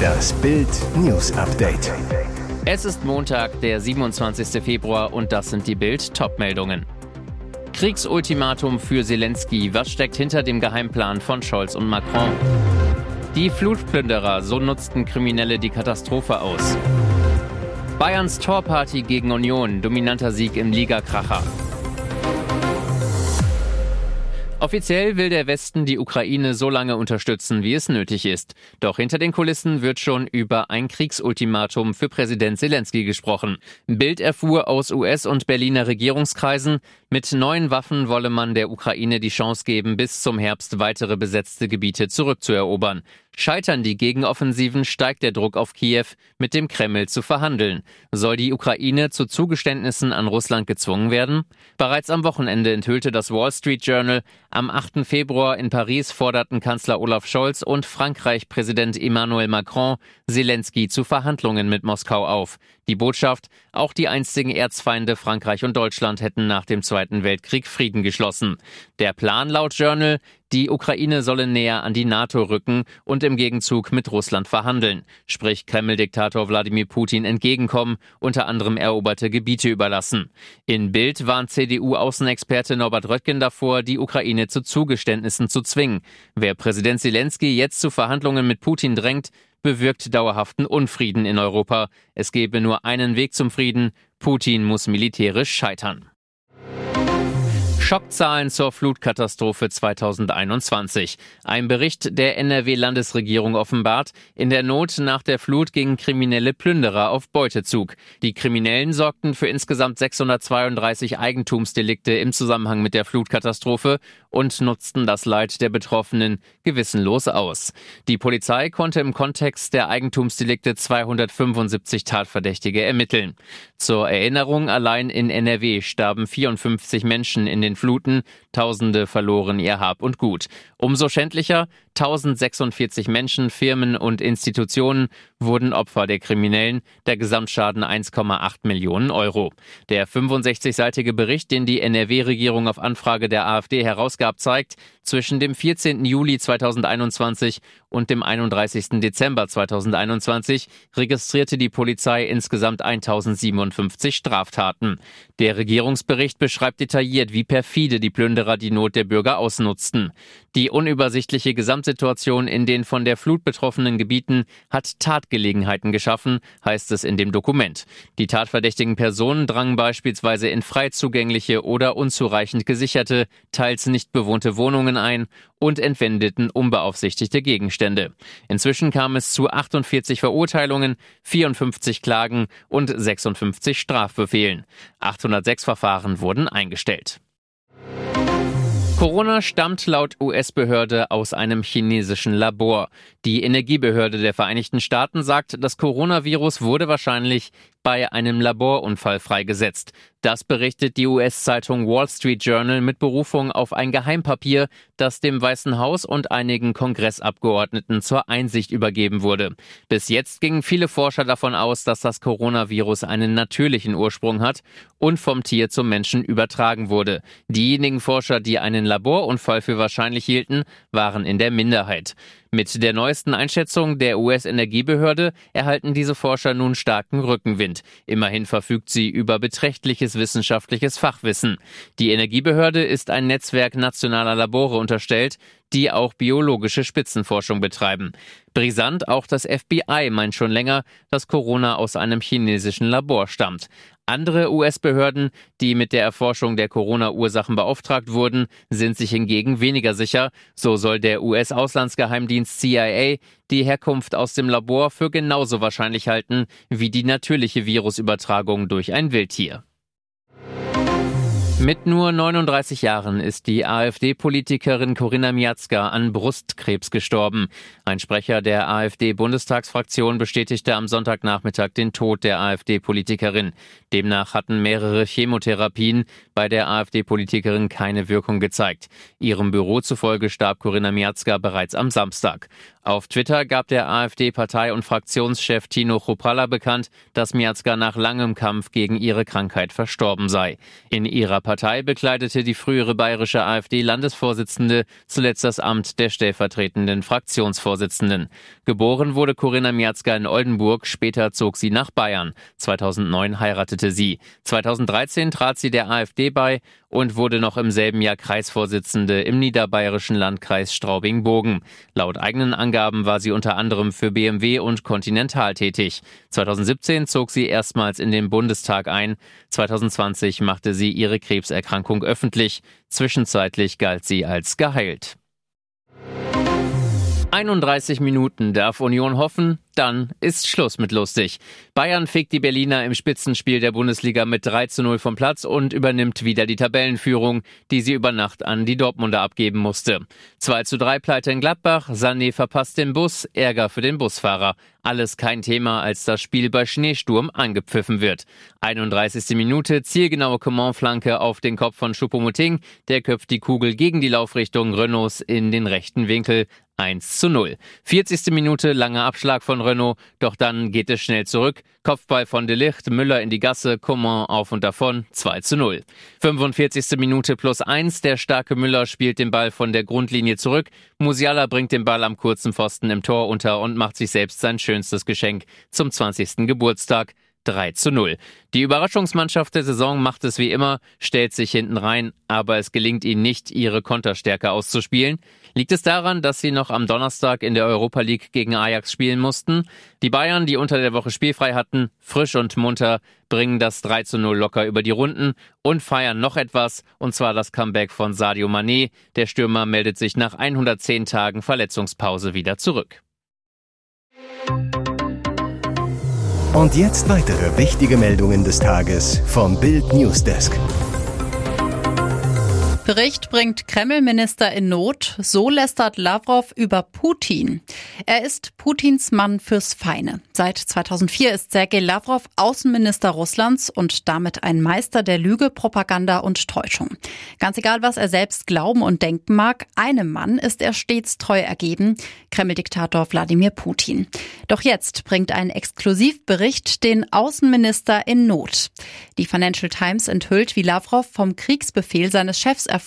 Das Bild News Update. Es ist Montag, der 27. Februar und das sind die Bild Topmeldungen. Kriegsultimatum für Zelensky. Was steckt hinter dem Geheimplan von Scholz und Macron? Die Flutplünderer, so nutzten Kriminelle die Katastrophe aus. Bayerns Torparty gegen Union, dominanter Sieg im Ligakracher. Offiziell will der Westen die Ukraine so lange unterstützen, wie es nötig ist. Doch hinter den Kulissen wird schon über ein Kriegsultimatum für Präsident Zelensky gesprochen. Bild erfuhr aus US- und Berliner Regierungskreisen, mit neuen Waffen wolle man der Ukraine die Chance geben, bis zum Herbst weitere besetzte Gebiete zurückzuerobern. Scheitern die Gegenoffensiven, steigt der Druck auf Kiew, mit dem Kreml zu verhandeln. Soll die Ukraine zu Zugeständnissen an Russland gezwungen werden? Bereits am Wochenende enthüllte das Wall Street Journal, am 8. Februar in Paris forderten Kanzler Olaf Scholz und Frankreich-Präsident Emmanuel Macron Zelensky zu Verhandlungen mit Moskau auf. Die Botschaft, auch die einstigen Erzfeinde Frankreich und Deutschland hätten nach dem Zweiten Weltkrieg Frieden geschlossen. Der Plan laut Journal, die Ukraine solle näher an die NATO rücken und im Gegenzug mit Russland verhandeln, sprich Kreml-Diktator Wladimir Putin entgegenkommen, unter anderem eroberte Gebiete überlassen. In Bild warnt CDU-Außenexperte Norbert Röttgen davor, die Ukraine zu Zugeständnissen zu zwingen. Wer Präsident Zelensky jetzt zu Verhandlungen mit Putin drängt, bewirkt dauerhaften Unfrieden in Europa. Es gebe nur einen Weg zum Frieden. Putin muss militärisch scheitern. Schockzahlen zur Flutkatastrophe 2021. Ein Bericht der NRW-Landesregierung offenbart, in der Not nach der Flut gingen kriminelle Plünderer auf Beutezug. Die Kriminellen sorgten für insgesamt 632 Eigentumsdelikte im Zusammenhang mit der Flutkatastrophe und nutzten das Leid der Betroffenen gewissenlos aus. Die Polizei konnte im Kontext der Eigentumsdelikte 275 Tatverdächtige ermitteln. Zur Erinnerung, allein in NRW starben 54 Menschen in den Fluten, Tausende verloren ihr Hab und Gut. Umso schändlicher, 1046 Menschen, Firmen und Institutionen wurden Opfer der Kriminellen, der Gesamtschaden 1,8 Millionen Euro. Der 65-seitige Bericht, den die NRW-Regierung auf Anfrage der AfD herausgab, zeigt, zwischen dem 14. Juli 2021 und dem 31. Dezember 2021 registrierte die Polizei insgesamt 1057 Straftaten. Der Regierungsbericht beschreibt detailliert, wie perfide die Plünderer die Not der Bürger ausnutzten. Die unübersichtliche Gesamtsituation in den von der Flut betroffenen Gebieten hat Tatgelegenheiten geschaffen, heißt es in dem Dokument. Die tatverdächtigen Personen drangen beispielsweise in frei zugängliche oder unzureichend gesicherte, teils nicht bewohnte Wohnungen ein und entwendeten unbeaufsichtigte Gegenstände. Inzwischen kam es zu 48 Verurteilungen, 54 Klagen und 56 Strafbefehlen. 806 Verfahren wurden eingestellt. Corona stammt laut US-Behörde aus einem chinesischen Labor. Die Energiebehörde der Vereinigten Staaten sagt, das Coronavirus wurde wahrscheinlich bei einem Laborunfall freigesetzt. Das berichtet die US-Zeitung Wall Street Journal mit Berufung auf ein Geheimpapier, das dem Weißen Haus und einigen Kongressabgeordneten zur Einsicht übergeben wurde. Bis jetzt gingen viele Forscher davon aus, dass das Coronavirus einen natürlichen Ursprung hat und vom Tier zum Menschen übertragen wurde. Diejenigen Forscher, die einen Laborunfall für wahrscheinlich hielten, waren in der Minderheit. Mit der neuesten Einschätzung der US-Energiebehörde erhalten diese Forscher nun starken Rückenwind. Immerhin verfügt sie über beträchtliches wissenschaftliches Fachwissen. Die Energiebehörde ist ein Netzwerk nationaler Labore unterstellt, die auch biologische Spitzenforschung betreiben. Brisant, auch das FBI meint schon länger, dass Corona aus einem chinesischen Labor stammt. Andere US-Behörden, die mit der Erforschung der Corona-Ursachen beauftragt wurden, sind sich hingegen weniger sicher. So soll der US-Auslandsgeheimdienst CIA die Herkunft aus dem Labor für genauso wahrscheinlich halten wie die natürliche Virusübertragung durch ein Wildtier. Mit nur 39 Jahren ist die AfD-Politikerin Corinna Miazga an Brustkrebs gestorben. Ein Sprecher der AfD-Bundestagsfraktion bestätigte am Sonntagnachmittag den Tod der AfD-Politikerin. Demnach hatten mehrere Chemotherapien bei der AfD-Politikerin keine Wirkung gezeigt. Ihrem Büro zufolge starb Corinna Miazga bereits am Samstag. Auf Twitter gab der AfD-Partei- und Fraktionschef Tino Chrupalla bekannt, dass Miazga nach langem Kampf gegen ihre Krankheit verstorben sei. In ihrer Partei bekleidete die frühere bayerische AfD-Landesvorsitzende zuletzt das Amt der stellvertretenden Fraktionsvorsitzenden. Geboren wurde Corinna Miazga in Oldenburg, später zog sie nach Bayern. 2009 heiratete sie. 2013 trat sie der AfD bei und wurde noch im selben Jahr Kreisvorsitzende im niederbayerischen Landkreis Straubing-Bogen. Laut eigenen Angaben war sie unter anderem für BMW und Continental tätig. 2017 zog sie erstmals in den Bundestag ein. 2020 machte sie ihre Krebserkrankung öffentlich. Zwischenzeitlich galt sie als geheilt. 31 Minuten darf Union hoffen, dann ist Schluss mit lustig. Bayern fegt die Berliner im Spitzenspiel der Bundesliga mit 3 zu 0 vom Platz und übernimmt wieder die Tabellenführung, die sie über Nacht an die Dortmunder abgeben musste. 2 zu 3 Pleite in Gladbach, Sané verpasst den Bus, Ärger für den Busfahrer. Alles kein Thema, als das Spiel bei Schneesturm angepfiffen wird. 31. Minute, zielgenaue Command-Flanke auf den Kopf von Choupo-Moting. Der köpft die Kugel gegen die Laufrichtung Renaults in den rechten Winkel. 1 zu 0. 40. Minute, langer Abschlag von Renault, doch dann geht es schnell zurück. Kopfball von De Licht, Müller in die Gasse, Coman auf und davon, 2 zu 0. 45. Minute plus 1, der starke Müller spielt den Ball von der Grundlinie zurück. Musiala bringt den Ball am kurzen Pfosten im Tor unter und macht sich selbst sein schönstes Geschenk zum 20. Geburtstag. 3 zu 0. Die Überraschungsmannschaft der Saison macht es wie immer, stellt sich hinten rein, aber es gelingt ihnen nicht, ihre Konterstärke auszuspielen. Liegt es daran, dass sie noch am Donnerstag in der Europa League gegen Ajax spielen mussten? Die Bayern, die unter der Woche spielfrei hatten, frisch und munter, bringen das 3 zu 0 locker über die Runden und feiern noch etwas, und zwar das Comeback von Sadio Mané. Der Stürmer meldet sich nach 110 Tagen Verletzungspause wieder zurück. Und jetzt weitere wichtige Meldungen des Tages vom Bild Newsdesk. Bericht bringt Kreml-Minister in Not. So lästert Lavrov über Putin. Er ist Putins Mann fürs Feine. Seit 2004 ist Sergei Lavrov Außenminister Russlands und damit ein Meister der Lüge, Propaganda und Täuschung. Ganz egal, was er selbst glauben und denken mag, einem Mann ist er stets treu ergeben, Kreml-Diktator Wladimir Putin. Doch jetzt bringt ein Exklusivbericht den Außenminister in Not. Die Financial Times enthüllt, wie Lavrov vom Kriegsbefehl seines Chefs erfuhr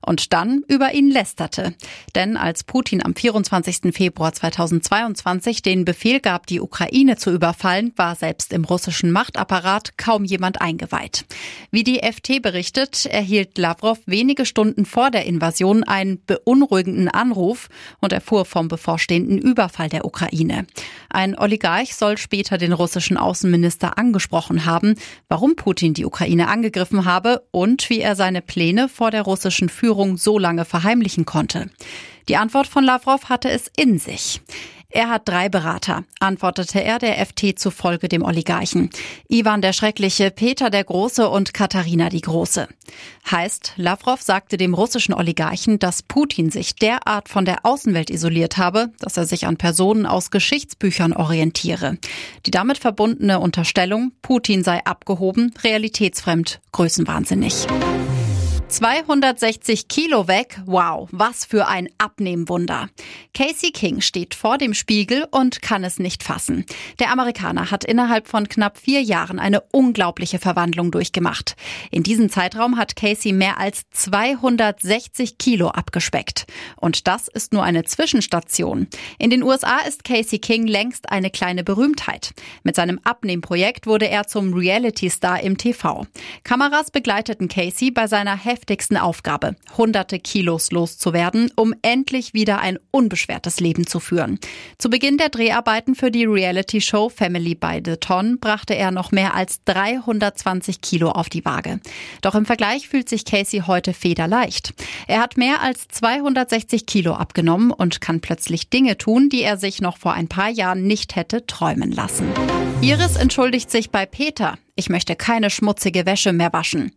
und dann über ihn lästerte. Denn als Putin am 24. Februar 2022 den Befehl gab, die Ukraine zu überfallen, war selbst im russischen Machtapparat kaum jemand eingeweiht. Wie die FT berichtet, erhielt Lavrov wenige Stunden vor der Invasion einen beunruhigenden Anruf und erfuhr vom bevorstehenden Überfall der Ukraine. Ein Oligarch soll später den russischen Außenminister angesprochen haben, warum Putin die Ukraine angegriffen habe und wie er seine Pläne vor der russischen Führung so lange verheimlichen konnte. Die Antwort von Lavrov hatte es in sich. Er hat drei Berater, antwortete er der FT zufolge dem Oligarchen. Ivan der Schreckliche, Peter der Große und Katharina die Große. Heißt, Lavrov sagte dem russischen Oligarchen, dass Putin sich derart von der Außenwelt isoliert habe, dass er sich an Personen aus Geschichtsbüchern orientiere. Die damit verbundene Unterstellung, Putin sei abgehoben, realitätsfremd, größenwahnsinnig. 260 Kilo weg. Wow, was für ein Abnehmwunder. Casey King steht vor dem Spiegel und kann es nicht fassen. Der Amerikaner hat innerhalb von knapp vier Jahren eine unglaubliche Verwandlung durchgemacht. In diesem Zeitraum hat Casey mehr als 260 Kilo abgespeckt. Und das ist nur eine Zwischenstation. In den USA ist Casey King längst eine kleine Berühmtheit. Mit seinem Abnehmprojekt wurde er zum Reality-Star im TV. Kameras begleiteten Casey bei seiner heftigsten Aufgabe, hunderte Kilos loszuwerden, um endlich wieder ein unbeschwertes Leben zu führen. Zu Beginn der Dreharbeiten für die Reality-Show Family by the Ton brachte er noch mehr als 320 Kilo auf die Waage. Doch im Vergleich fühlt sich Casey heute federleicht. Er hat mehr als 260 Kilo abgenommen und kann plötzlich Dinge tun, die er sich noch vor ein paar Jahren nicht hätte träumen lassen. Iris entschuldigt sich bei Peter. Ich möchte keine schmutzige Wäsche mehr waschen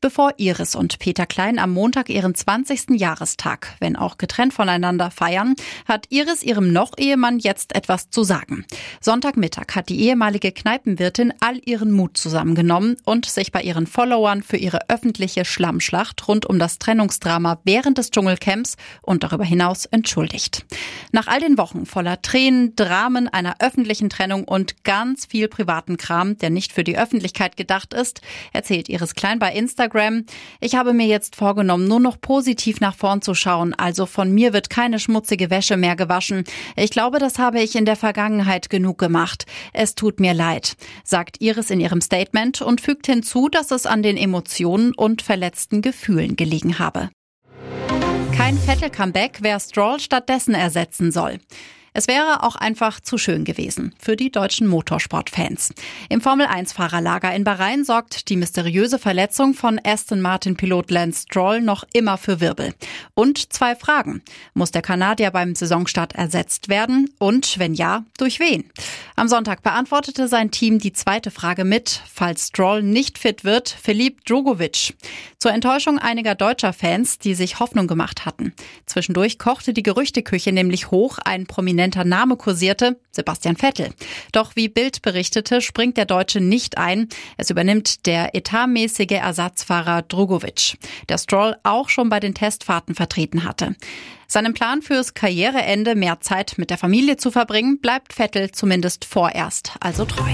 bevor Iris und Peter Klein am Montag ihren 20. Jahrestag, wenn auch getrennt voneinander, feiern, hat Iris ihrem Noch-Ehemann jetzt etwas zu sagen. Sonntagmittag hat die ehemalige Kneipenwirtin all ihren Mut zusammengenommen und sich bei ihren Followern für ihre öffentliche Schlammschlacht rund um das Trennungsdrama während des Dschungelcamps und darüber hinaus entschuldigt. Nach all den Wochen voller Tränen, Dramen, einer öffentlichen Trennung und ganz viel privaten Kram, der nicht für die Öffentlichkeit gedacht ist, erzählt Iris Klein bei Instagram, Instagram. Ich habe mir jetzt vorgenommen, nur noch positiv nach vorn zu schauen. Also von mir wird keine schmutzige Wäsche mehr gewaschen. Ich glaube, das habe ich in der Vergangenheit genug gemacht. Es tut mir leid, sagt Iris in ihrem Statement und fügt hinzu, dass es an den Emotionen und verletzten Gefühlen gelegen habe. Kein Vettel-Comeback, wer Stroll stattdessen ersetzen soll. Es wäre auch einfach zu schön gewesen für die deutschen Motorsportfans. Im Formel-1-Fahrerlager in Bahrain sorgt die mysteriöse Verletzung von Aston Martin-Pilot Lance Stroll noch immer für Wirbel. Und zwei Fragen. Muss der Kanadier beim Saisonstart ersetzt werden? Und wenn ja, durch wen? Am Sonntag beantwortete sein Team die zweite Frage mit, falls Stroll nicht fit wird, Philipp Drogovic. Zur Enttäuschung einiger deutscher Fans, die sich Hoffnung gemacht hatten. Zwischendurch kochte die Gerüchteküche nämlich hoch, ein prominenter prominenter Name kursierte, Sebastian Vettel. Doch wie Bild berichtete, springt der Deutsche nicht ein. Es übernimmt der etatmäßige Ersatzfahrer Drogovic, der Stroll auch schon bei den Testfahrten vertreten hatte. Seinem Plan fürs Karriereende mehr Zeit mit der Familie zu verbringen, bleibt Vettel zumindest vorerst also treu.